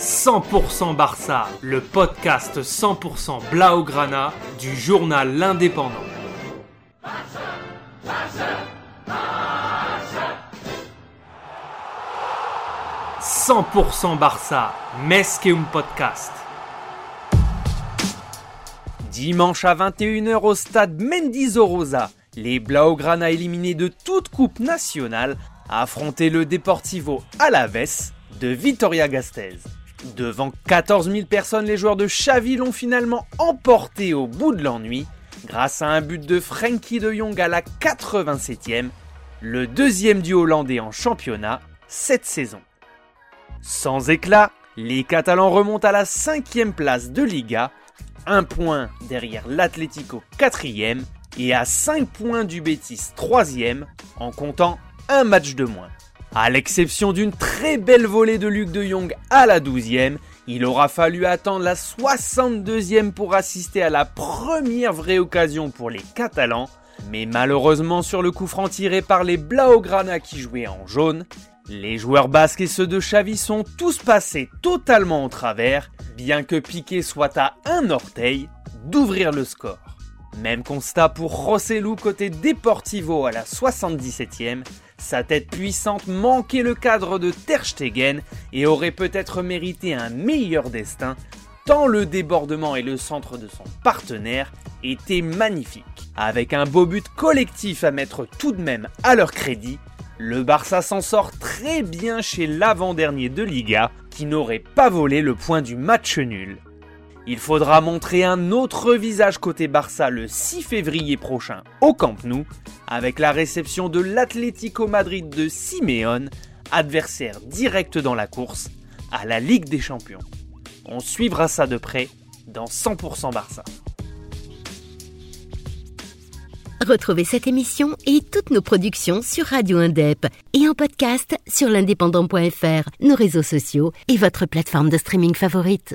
100% Barça, le podcast 100% Blaugrana du journal L'Indépendant. 100% Barça, Mesqueum Podcast. Dimanche à 21h au stade Mendizorosa, les Blaugrana éliminés de toute coupe nationale affrontaient le Deportivo Alaves de Vitoria-Gasteiz. Devant 14 000 personnes, les joueurs de Xavi l'ont finalement emporté au bout de l'ennui grâce à un but de Frankie de Jong à la 87e, le deuxième du Hollandais en championnat cette saison. Sans éclat, les Catalans remontent à la cinquième place de Liga, un point derrière l'Atlético quatrième et à 5 points du Betis troisième en comptant un match de moins. À l'exception d'une très belle volée de Luc de Jong à la 12e, il aura fallu attendre la 62e pour assister à la première vraie occasion pour les Catalans, mais malheureusement sur le coup franc tiré par les Blaugrana qui jouaient en jaune, les joueurs basques et ceux de Xavi sont tous passés totalement au travers, bien que Piqué soit à un orteil d'ouvrir le score. Même constat pour Rossellou côté Deportivo à la 77e, sa tête puissante manquait le cadre de Ter Stegen et aurait peut-être mérité un meilleur destin, tant le débordement et le centre de son partenaire étaient magnifiques. Avec un beau but collectif à mettre tout de même à leur crédit, le Barça s'en sort très bien chez l'avant-dernier de Liga, qui n'aurait pas volé le point du match nul. Il faudra montrer un autre visage côté Barça le 6 février prochain au Camp Nou, avec la réception de l'Atlético Madrid de Simeone, adversaire direct dans la course, à la Ligue des Champions. On suivra ça de près dans 100% Barça. Retrouvez cette émission et toutes nos productions sur Radio Indep et en podcast sur l'indépendant.fr, nos réseaux sociaux et votre plateforme de streaming favorite.